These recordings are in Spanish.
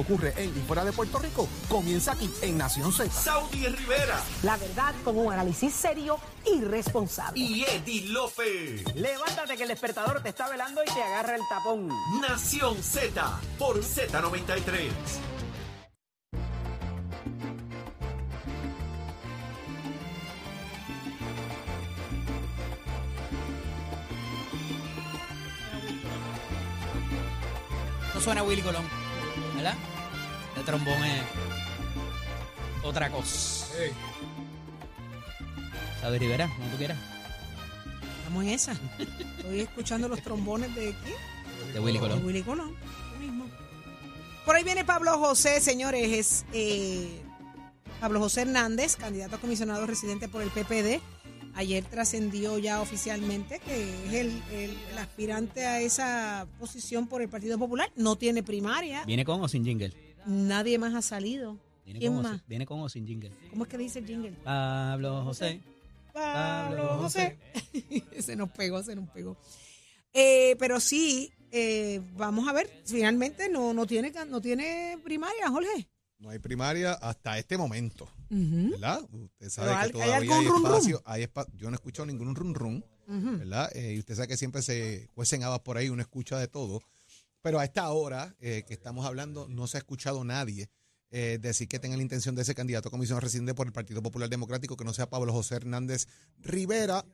ocurre en y fuera de Puerto Rico comienza aquí en Nación Z. Saudi Rivera La verdad con un análisis serio y responsable. y Eddie Lofe. Levántate que el despertador te está velando y te agarra el tapón. Nación Z por Z93. No suena Willy Colón, ¿verdad? El trombón es otra cosa. ¿Sabes, Rivera? Como tú quieras. Estamos en esa. Estoy escuchando los trombones de quién? De Willy De Colón. Willy Colón. Lo mismo. Por ahí viene Pablo José, señores. Es eh, Pablo José Hernández, candidato a comisionado residente por el PPD. Ayer trascendió ya oficialmente que es el, el- el aspirante a esa posición por el Partido Popular. No tiene primaria. ¿Viene con o sin jingle? Nadie más ha salido. ¿Viene ¿Quién con, más? sin- ¿Viene con o sin jingle? ¿Cómo es que dice el jingle? Pablo José. Pablo José. se nos pegó, se nos pegó. Eh, pero sí, eh, vamos a ver, finalmente no, no, tiene, can- no tiene primaria, Jorge. No hay primaria hasta este momento, ¿verdad? Usted sabe Pero hay- que ¿hay todavía hay, rum? espacio. hay espa- Yo no he escuchado ningún run run. ¿verdad? Eh, y usted sabe que siempre se cuecen habas por ahí, uno escucha de todo. Pero a esta hora eh, que estamos hablando, no se ha escuchado nadie eh, decir que tenga la intención de ese candidato a comisión residente por el Partido Popular Democrático, que no sea Pablo José Hernández Rivera.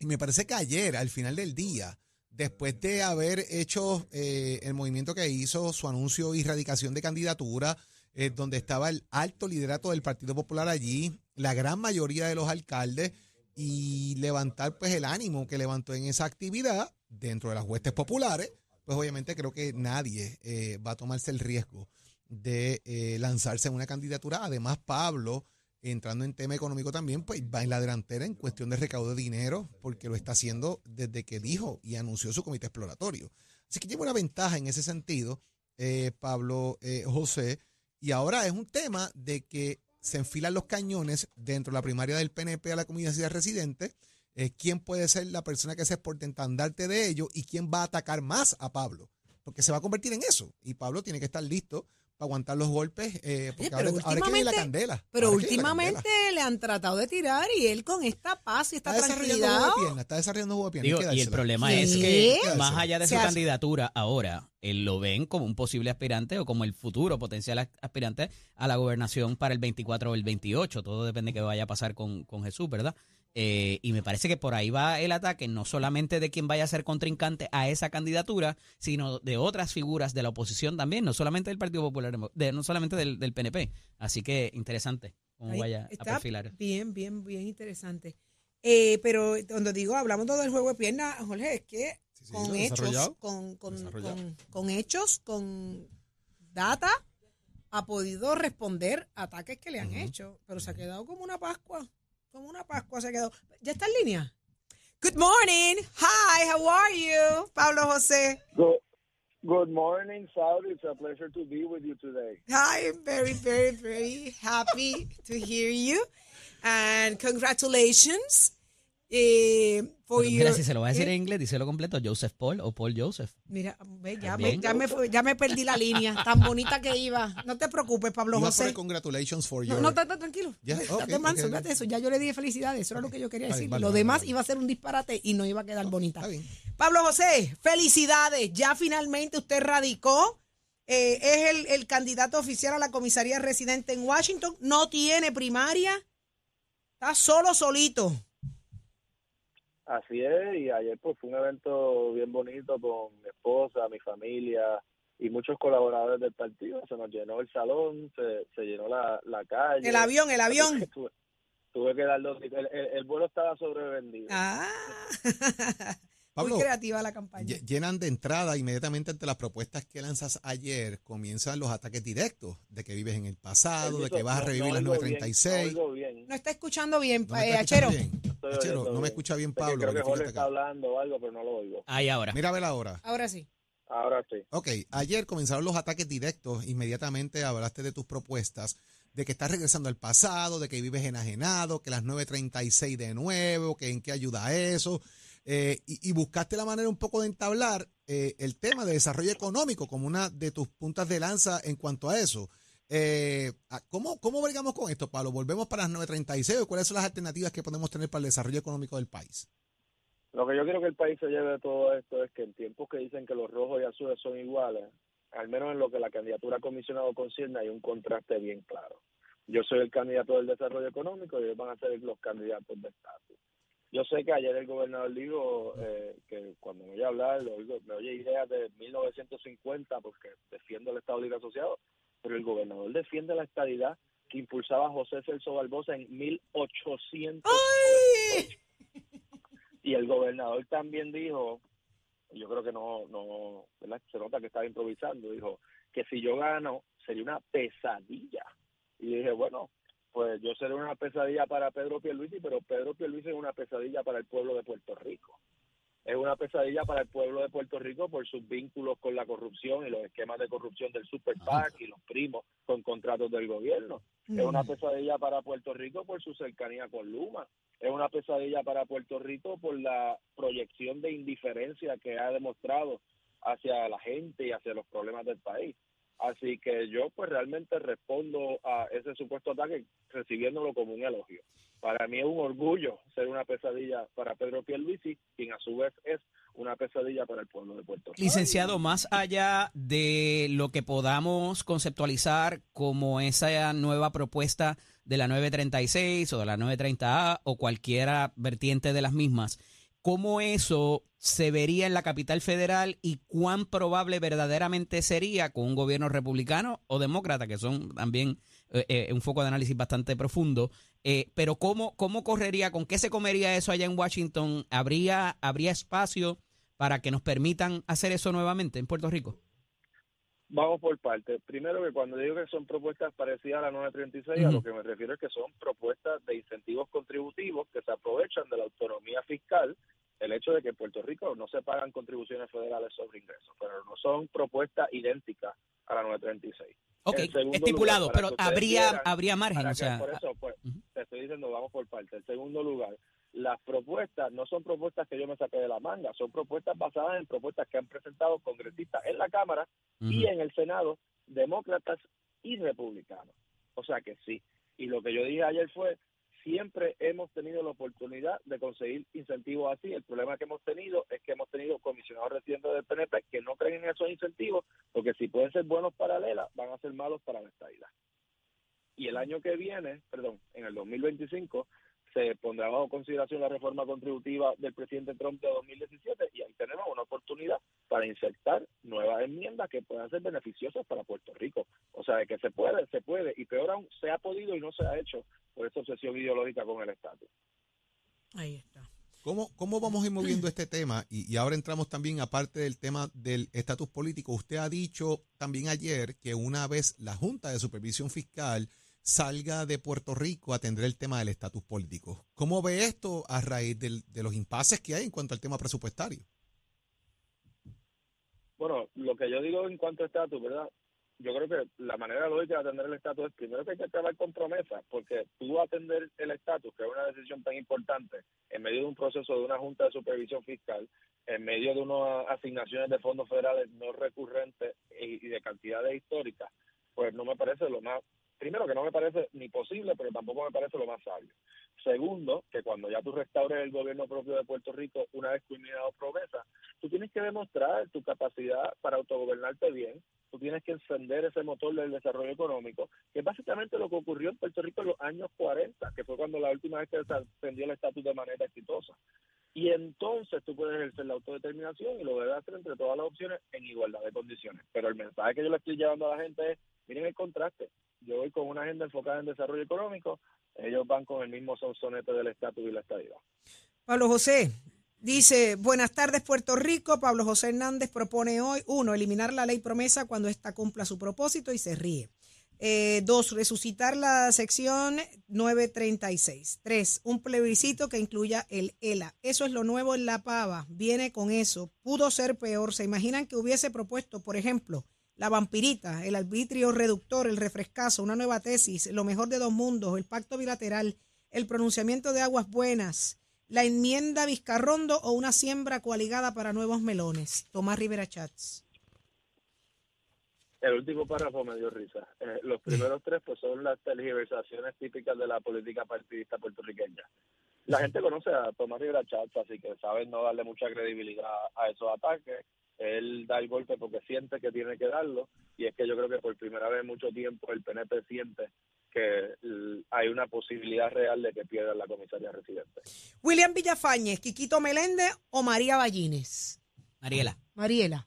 Y me parece que ayer, al final del día, después de haber hecho eh, el movimiento que hizo, su anuncio y radicación de candidatura, eh, donde estaba el alto liderato del Partido Popular allí, la gran mayoría de los alcaldes, y levantar pues el ánimo que levantó en esa actividad dentro de las huestes populares, pues obviamente creo que nadie eh, va a tomarse el riesgo de eh, lanzarse en una candidatura. Además, Pablo, entrando en tema económico también, pues va en la delantera en cuestión de recaudo de dinero, porque lo está haciendo desde que dijo y anunció su comité exploratorio. Así que lleva una ventaja en ese sentido, Pablo José. Y ahora es un tema de que se enfilan los cañones dentro de la primaria del PNP a la comunidad residente. eh, ¿Quién puede ser la persona que se exporte en estandarte de ello y quién va a atacar más a Pablo? Porque se va a convertir en eso. Y Pablo tiene que estar listo para aguantar los golpes, eh, porque pero ahora, ahora viene la últimamente- candela. Pero últimamente candela. le han tratado de tirar y él con esta paz y esta está desarrollando tranquilidad. juego de pierna, está desarrollando juego de pierna. Digo, y el problema ¿Qué? es que, ¿Qué más allá de Se su hace- candidatura, ahora él lo ven como un posible aspirante o como el futuro potencial as- aspirante a la gobernación para el 24 o el 28. Todo depende de qué vaya a pasar con, con Jesús, ¿verdad? Eh, y me parece que por ahí va el ataque, no solamente de quien vaya a ser contrincante a esa candidatura, sino de otras figuras de la oposición también, no solamente del Partido Popular, de, no solamente del, del PNP. Así que interesante cómo Ahí vaya a perfilar. Bien, bien, bien interesante. Eh, pero cuando digo, hablamos todo del juego de pierna, Jorge, es que Sí, sí, con hechos, con, con- con hechos, con data, ha podido responder ataques que le han hecho, pero se ha quedado como una Pascua, como una Pascua se quedado. ¿Ya está en línea? Good morning. Hi, how are you? Pablo José. Good, good morning, Saudi. It's a pleasure to be with you today. Hi, I'm very, very, very happy to hear you. And congratulations eh, for Pero mira, your- si se lo va a decir eh, en inglés, díselo completo, Joseph Paul o Paul Joseph. Mira, ve, ya, me, ya, me, fue- ya me perdí la línea, tan bonita que iba. No te preocupes, Pablo José. poner congratulations for No, your... no, tranquilo. Ya, ok, manso, ok, eso. Ya yo le dije felicidades, eso era lo que yo quería Está bien, decir. vale, lo vale, demás vale. iba a ser un disparate y no iba a quedar bonita. Está bien. Pablo José, felicidades. Ya finalmente usted radicó. eh, es el, el candidato oficial a la comisaría residente en Washington. No tiene primaria. Está solo, solito. Así es, y ayer pues fue un evento bien bonito con mi esposa, mi familia y muchos colaboradores del partido. Se nos llenó el salón, se, se llenó la, la calle. El avión, el avión. Tuve, tuve que dar dos... El, el- el vuelo estaba sobrevendido. Ah. Pablo, Muy creativa la campaña. lle- llenan de entrada inmediatamente ante las propuestas que lanzas ayer, comienzan los ataques directos de que vives en el pasado, de que vas a no- revivir no las oigo bien, 936. No. No está escuchando bien, ¿No eh, Achero. bien? Estoy Achero, no me bien. escucha bien Pablo. Creo que Jorge está acá. hablando o algo, pero no lo oigo. Ahí ahora. Mira a ver ahora. Ahora sí. Ahora sí. Ok, ayer comenzaron los ataques directos, inmediatamente hablaste de tus propuestas, de que estás regresando al pasado, de que vives enajenado, que las 936 de nuevo, que en qué ayuda eso. Eh, y, buscaste la manera un poco de entablar eh, el tema de desarrollo económico como una de tus puntas de lanza en cuanto a eso. Eh, ¿cómo, ¿Cómo bregamos con esto, Pablo? ¿Volvemos para las 936 o cuáles son las alternativas que podemos tener para el desarrollo económico del país? Lo que yo quiero que el país se lleve de todo esto es que en tiempos que dicen que los rojos y azules son iguales, al menos en lo que la candidatura comisionado concierne, hay un contraste bien claro. Yo soy el candidato del desarrollo económico y ellos van a ser los candidatos de estatus. Yo sé que ayer el gobernador dijo eh, que cuando me oye hablar, lo oigo- me oye ideas de 1950 porque defiendo el Estado Libre Asociado, pero el gobernador defiende la estadidad que impulsaba José Celso Barbosa en 1800 y el gobernador también dijo, yo creo que no, no, se nota que estaba improvisando, dijo que si yo gano sería una pesadilla. Y dije, bueno, pues yo seré una pesadilla para Pedro Pierluisi, pero Pedro Pierluisi es una pesadilla para el pueblo de Puerto Rico. Es una pesadilla para el pueblo de Puerto Rico por sus vínculos con la corrupción y los esquemas de corrupción del Super PAC y los primos con contratos del gobierno. Es una pesadilla para Puerto Rico por su cercanía con Luma. Es una pesadilla para Puerto Rico por la proyección de indiferencia que ha demostrado hacia la gente y hacia los problemas del país. Así que yo pues realmente respondo a ese supuesto ataque recibiéndolo como un elogio. Para mí es un orgullo ser una pesadilla para Pedro Pierluisi, quien a su vez es una pesadilla para el pueblo de Puerto Rico. Licenciado, más allá de lo que podamos conceptualizar como esa nueva propuesta de la 936 o de la 930A o cualquiera vertiente de las mismas, ¿cómo eso se vería en la capital federal y cuán probable verdaderamente sería con un gobierno republicano o demócrata, que son también eh, eh, un foco de análisis bastante profundo? Eh, pero ¿cómo, ¿cómo correría, con qué se comería eso allá en Washington? ¿Habría, ¿Habría espacio para que nos permitan hacer eso nuevamente en Puerto Rico? Vamos por partes. Primero que cuando digo que son propuestas parecidas a la 936, a Ujú. lo que me refiero es que son propuestas de incentivos contributivos que se aprovechan de la autonomía fiscal, el hecho de que en Puerto Rico no se pagan contribuciones federales sobre ingresos, pero no son propuestas idénticas a la 936. Ok, estipulado, lugar, pero habría, habría margen, o que sea, por eso, pues, ujú. te estoy diciendo, vamos por parte. En segundo lugar, las propuestas no son propuestas que yo me saqué de la manga, son propuestas basadas en propuestas que han presentado congresistas en la Cámara y en el Senado, demócratas y republicanos. O sea que sí. Y lo que yo dije ayer fue, siempre hemos tenido la oportunidad de conseguir incentivos así. El problema que hemos tenido es que hemos tenido comisionados residentes del PNP que no creen en esos incentivos, porque si pueden ser buenos para Lela, van a ser malos para la estadidad. Y el año que viene, perdón, en el 2025, se pondrá bajo consideración la reforma contributiva del presidente Trump de 2017 y ahí tenemos una oportunidad para insertar nuevas enmiendas que puedan ser beneficiosas para Puerto Rico. O sea, de que se puede, se puede, y peor aún, se ha podido y no se ha hecho por esta obsesión ideológica con el estatus. Ahí está. ¿Cómo, ¿Cómo vamos a ir moviendo este tema? Y, y ahora entramos también, aparte del tema del estatus político, usted ha dicho también ayer que una vez la Junta de Supervisión Fiscal salga de Puerto Rico a atender el tema del estatus político. ¿Cómo ve esto a raíz del- de los impases que hay en cuanto al tema presupuestario? Bueno, lo que yo digo en cuanto a estatus, ¿verdad? Yo creo que la manera lógica de atender el estatus es primero que hay que acabar con promesas, porque tú atender el estatus, que es una decisión tan importante, en medio de un proceso de una Junta de Supervisión Fiscal, en medio de unas asignaciones de fondos federales no recurrentes y, y de cantidades históricas, pues no me parece lo más, primero que no me parece ni posible, pero tampoco me parece lo más sabio. Segundo, que cuando ya tú restaures el gobierno propio de Puerto Rico, una vez culminado promesa, tú tienes que demostrar tu capacidad para autogobernarte bien, tú tienes que encender ese motor del desarrollo económico, que es básicamente lo que ocurrió en Puerto Rico en los años 40, que fue cuando la última vez que se ascendió el estatus de manera exitosa. Y entonces tú puedes ejercer la autodeterminación y lo debes hacer entre todas las opciones en igualdad de condiciones. Pero el mensaje que yo le estoy llevando a la gente es, miren el contraste, yo voy con una agenda enfocada en desarrollo económico, ellos van con el mismo sonsonete del estatus y la estabilidad. Pablo José dice, buenas tardes Puerto Rico. Pablo José Hernández propone hoy, uno, eliminar la ley promesa cuando ésta cumpla su propósito y se ríe. Eh, dos, resucitar la sección 936. Tres, un plebiscito que incluya el ELA. Eso es lo nuevo en la pava. Viene con eso. Pudo ser peor. ¿Se imaginan que hubiese propuesto, por ejemplo, la vampirita, el arbitrio reductor, el refrescazo, una nueva tesis, lo mejor de dos mundos, el pacto bilateral, el pronunciamiento de aguas buenas, la enmienda Vizcarrondo o una siembra coaligada para nuevos melones. Tomás Rivera Chats. El último párrafo me dio risa. Eh, los primeros tres pues son las tergiversaciones típicas de la política partidista puertorriqueña. La gente conoce a Tomás Rivera Chats, así que saben no darle mucha credibilidad a esos ataques. Él da el golpe porque siente que tiene que darlo y es que yo creo que por primera vez en mucho tiempo el PNP siente que hay una posibilidad real de que pierda la comisaría residente. William Villafañez, Quiquito Meléndez o María Ballines. Mariela. Mariela.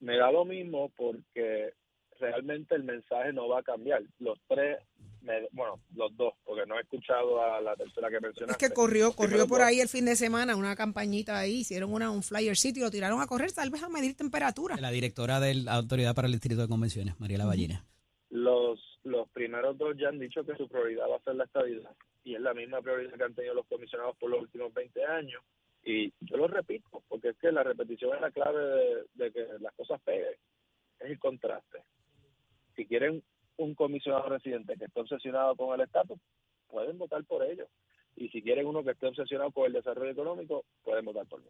me da lo mismo porque realmente el mensaje no va a cambiar. Los tres, me- bueno, los dos, porque no he escuchado a la tercera que Es mencionaste. que corrió, corrió por ahí el fin de semana una campañita ahí, hicieron una, un flyer sitio y lo tiraron a correr, tal vez a medir temperatura. La directora de la Autoridad para el Distrito de Convenciones, Mariela Ballina. Los, los primeros dos ya han dicho que su prioridad va a ser la estabilidad y es la misma prioridad que han tenido los comisionados por los últimos 20 años. Y yo lo repito, porque es que la repetición es la clave de, de que las cosas peguen. Es el contraste. Si quieren un comisionado residente que esté obsesionado con el estatus, pueden votar por ellos. Y si quieren uno que esté obsesionado con el desarrollo económico, pueden votar por mí.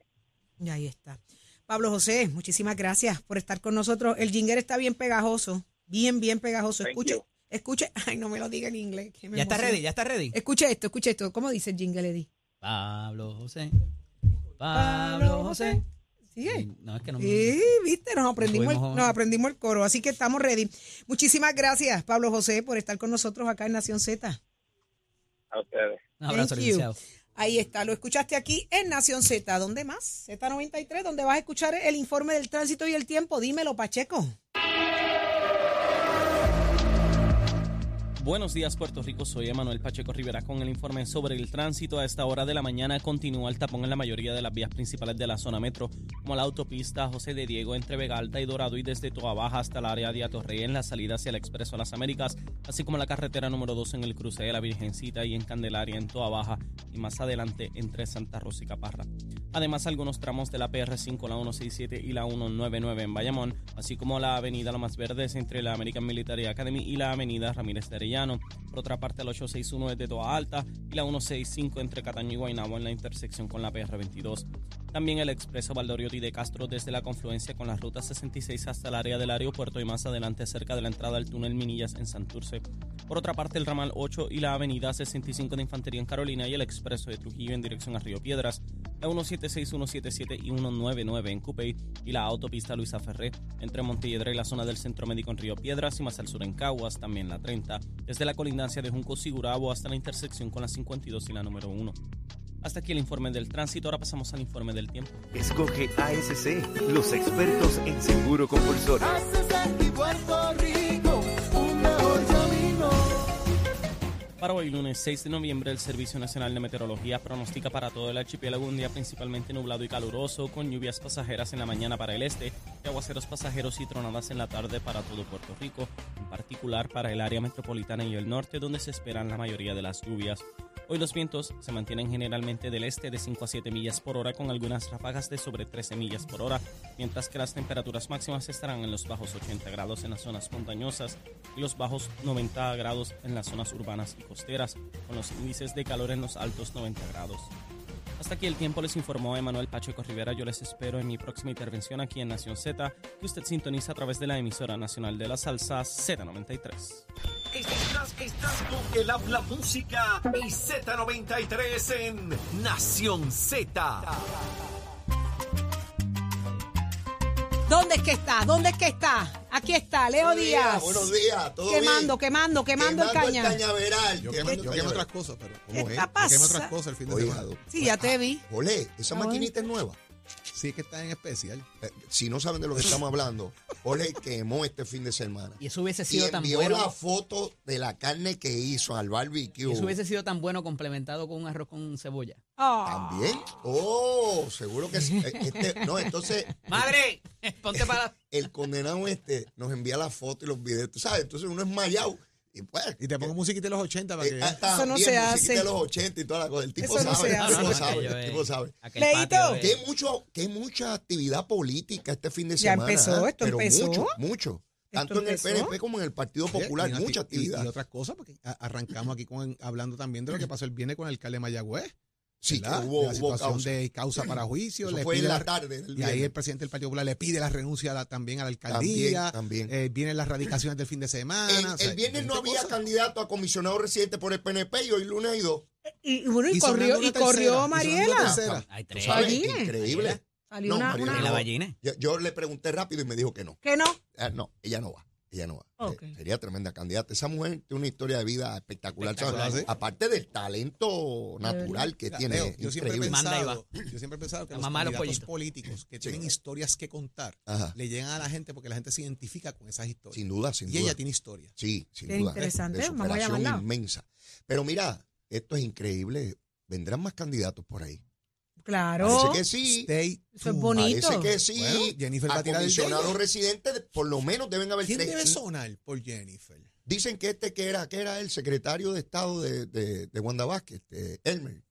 Y ahí está. Pablo José, muchísimas gracias por estar con nosotros. El jingle está bien pegajoso, bien, bien pegajoso. Escuche, escuche, ay, no me lo diga en inglés. que me ¿Ya está ready? ¿Ya está ready? Escuche esto, escuche esto. ¿Cómo dice el jingle, Eddie? Pablo José. Pablo José. ¿Sigue? No, es que no me... Sí, viste, nos aprendimos, el, nos aprendimos el coro, así que estamos ready. Muchísimas gracias, Pablo José, por estar con nosotros acá en Nación Z. A ustedes. Un abrazo, Thank you. licenciado. Ahí está, lo escuchaste aquí en Nación Z. ¿Dónde más? Z93, donde vas a escuchar el informe del tránsito y el tiempo. Dímelo, Pacheco. Buenos días Puerto Rico, soy Emanuel Pacheco Rivera con el informe sobre el tránsito. A esta hora de la mañana continúa el tapón en la mayoría de las vías principales de la zona metro, como la autopista José de Diego entre Vega Alta y Dorado y desde Toa Baja hasta el área de Atorrey en la salida hacia el Expreso Las Américas, así como la carretera número 2 en el cruce de la Virgencita y en Candelaria en Toa Baja y más adelante entre Santa Rosa y Caparra. Además, algunos tramos de la PR5, la 167 y la 199 en Bayamón, así como la avenida Lomas Verdes entre la American Military Academy y la avenida Ramírez de. Por otra parte, la 861 desde Toa Alta y la 165 entre Cataño y Guaynabo en la intersección con la PR22. También el expreso Valdoriotti de Castro desde la confluencia con la ruta 66 hasta el área del aeropuerto y más adelante cerca de la entrada al túnel Minillas en Santurce. Por otra parte, el ramal 8 y la avenida 65 de Infantería en Carolina y el expreso de Trujillo en dirección a Río Piedras, la 176, 177 y 199 en Cupey y la autopista Luisa Ferré entre Montelledra y la zona del Centro Médico en Río Piedras y más al sur en Caguas, también la 30, desde la colindancia de Junco Sigurabo hasta la intersección con la 52 y la número 1. Hasta aquí el informe del tránsito, ahora pasamos al informe del tiempo. Escoge ASC, los expertos en seguro compulsorio. Para hoy, lunes 6 de noviembre, el Servicio Nacional de Meteorología pronostica para todo el archipiélago un día principalmente nublado y caluroso, con lluvias pasajeras en la mañana para el este, y aguaceros pasajeros y tronadas en la tarde para todo Puerto Rico, en particular para el área metropolitana y el norte, donde se esperan la mayoría de las lluvias. Hoy los vientos se mantienen generalmente del este de 5 a 7 millas por hora con algunas ráfagas de sobre 13 millas por hora, mientras que las temperaturas máximas estarán en los bajos 80 grados en las zonas montañosas y los bajos 90 grados en las zonas urbanas y costeras, con los índices de calor en los altos 90 grados. Hasta aquí el tiempo les informó Emanuel Pacheco Rivera. Yo les espero en mi próxima intervención aquí en Nación Z, que usted sintoniza a través de la emisora nacional de la salsa Z93. Estás, con el habla música y Z93 en Nación Z. ¿Dónde es que está? ¿Dónde es que está? Aquí está, Leo Buenos días, Díaz. Buenos días, todo Quemando, bien. quemando, quemando el caña. cañaveral. Yo, quemando yo el quemo cañaveral. otras cosas, pero ¿cómo ¿Qué es? está Yo quemo otras pasa- cosas el fin de semana. Sí, ya te vi. Olé, esa Ah, maquinita es nueva. Sí, es que está en especial. Eh, Si no saben de lo que estamos hablando, Ole quemó este fin de semana. Y eso hubiese Y sido tan envió bueno. la foto de la carne que hizo al barbecue. Y eso hubiese sido tan bueno complementado con un arroz con cebolla. Ah. También. Oh, seguro que sí. Eh, Este, no, entonces ¡Madre! Ponte para... el condenado este nos envía la foto y los videos. Tú sabes, entonces uno es mayao. Y, pues, Y te pongo musiquita de los 80 para que eh, veas. hasta Eso no bien, se hace. de los 80 y toda la cosa. El tipo Eso no sabe, se el hace. tipo No, no, sabe, aquello el tipo sabe. Que hay mucho, que hay mucha actividad política este fin de Ya semana. empezó, ¿eh? esto Pero empezó. Mucho, mucho. tanto en el. PNP como en el Partido Popular, y una- mucha y- actividad. Y, otras cosas, porque arrancamos aquí con, hablando también de lo que pasó el viernes con el alcalde de Mayagüez. Sí, hubo, la hubo situación causa. de causa para juicio. Eso le fue en pide la la- tarde del y ahí el presidente del Partido Popular le pide la renuncia a la- también a la alcaldía. También, también. Eh, vienen las radicaciones del fin de semana. El, o sea, el viernes no había candidato a comisionado residente por el PNP y hoy lunes hay dos. Y, y bueno, y corrió, y corrió tercera, Mariela. Hay ¿Tú tres. Increíble. Salió No, una, Mariela, una- ¿Y la no. ballines? Yo, yo le pregunté rápido y me dijo que no. que no. Ah, no, ella no va. Ella no va. Eh, sería tremenda candidata. Esa mujer tiene una historia de vida espectacular. Espectacular, ¿sabes? ¿sí? Aparte del talento natural que tiene. Yo siempre he increíble. Manda y pensado, yo siempre he pensado que La los políticos que tienen historias que contar Ajá. le llegan a la gente porque la gente se identifica con esas historias. Sin duda, sin y duda. ella tiene historia. Sí, sin Qué duda. interesante. De superación inmensa. Pero mira, esto es increíble. Vendrán más candidatos por ahí. Claro. Parece que sí. Stay Eso es tuned. bonito. Parece que sí. Bueno, Jennifer va a tirar el residentes, por lo menos deben haber ¿Quién tres. debe sonar por Jennifer? Dicen que este que era, que era el secretario de Estado de, de, de Wanda Vázquez, este, Elmer.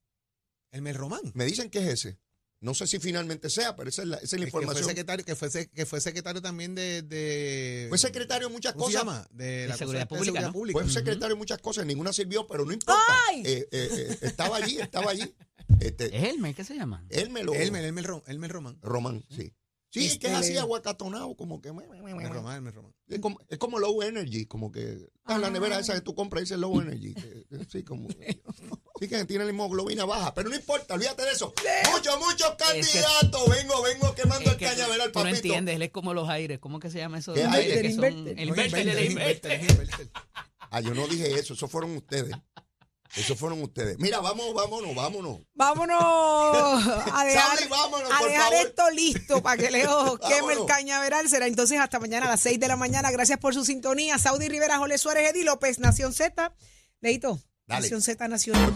Elmer Román. Me dicen que es ese. No sé si finalmente sea, pero esa es la, esa es la Que fue información. secretario, que fue, se- que fue secretario también de, de- Fue secretario de muchas ¿cómo se cosas. llama? De, la seguridad cosa esta de pública, seguridad ¿no? pública. Fue secretario de muchas cosas, ninguna sirvió, pero no importa. ¡Ay! Eh, eh, eh, estaba allí, estaba allí. Este, ¿Es Elmer? ¿Qué se llama? Elmer, lo- Elmer, Elmer, Ro- Elmer Román. Román, sí. Sí, Este que es así Leo. aguacatonado, como que. Elmer Román, Elmer Román. Es como, es como low energy, como que estás en la nevera esa que tú compras y dice low energy. Sí, como. Sí, que tiene la hemoglobina baja, pero no importa, olvídate de eso. Muchos, muchos Es que- candidatos. vengo, vengo quemando Es el cañaveral, tú no papito. entiendes, él es como los aires. ¿Cómo que se llama eso? ¿Qué Los aire? aires que El son- inverter. El inverter, el inverter. Ah, yo no dije eso, eso fueron ustedes. Eso fueron ustedes. Mira, vamos, vámonos, vámonos. Vámonos a dejar, vámonos, a dejar esto listo para que Leo queme el cañaveral. Será entonces hasta mañana a las 6 de la mañana. Gracias por su sintonía. Saudi Rivera, Jole Suárez, Eddie López, Nación Z. Leito, Dale. Nación Z Nacional.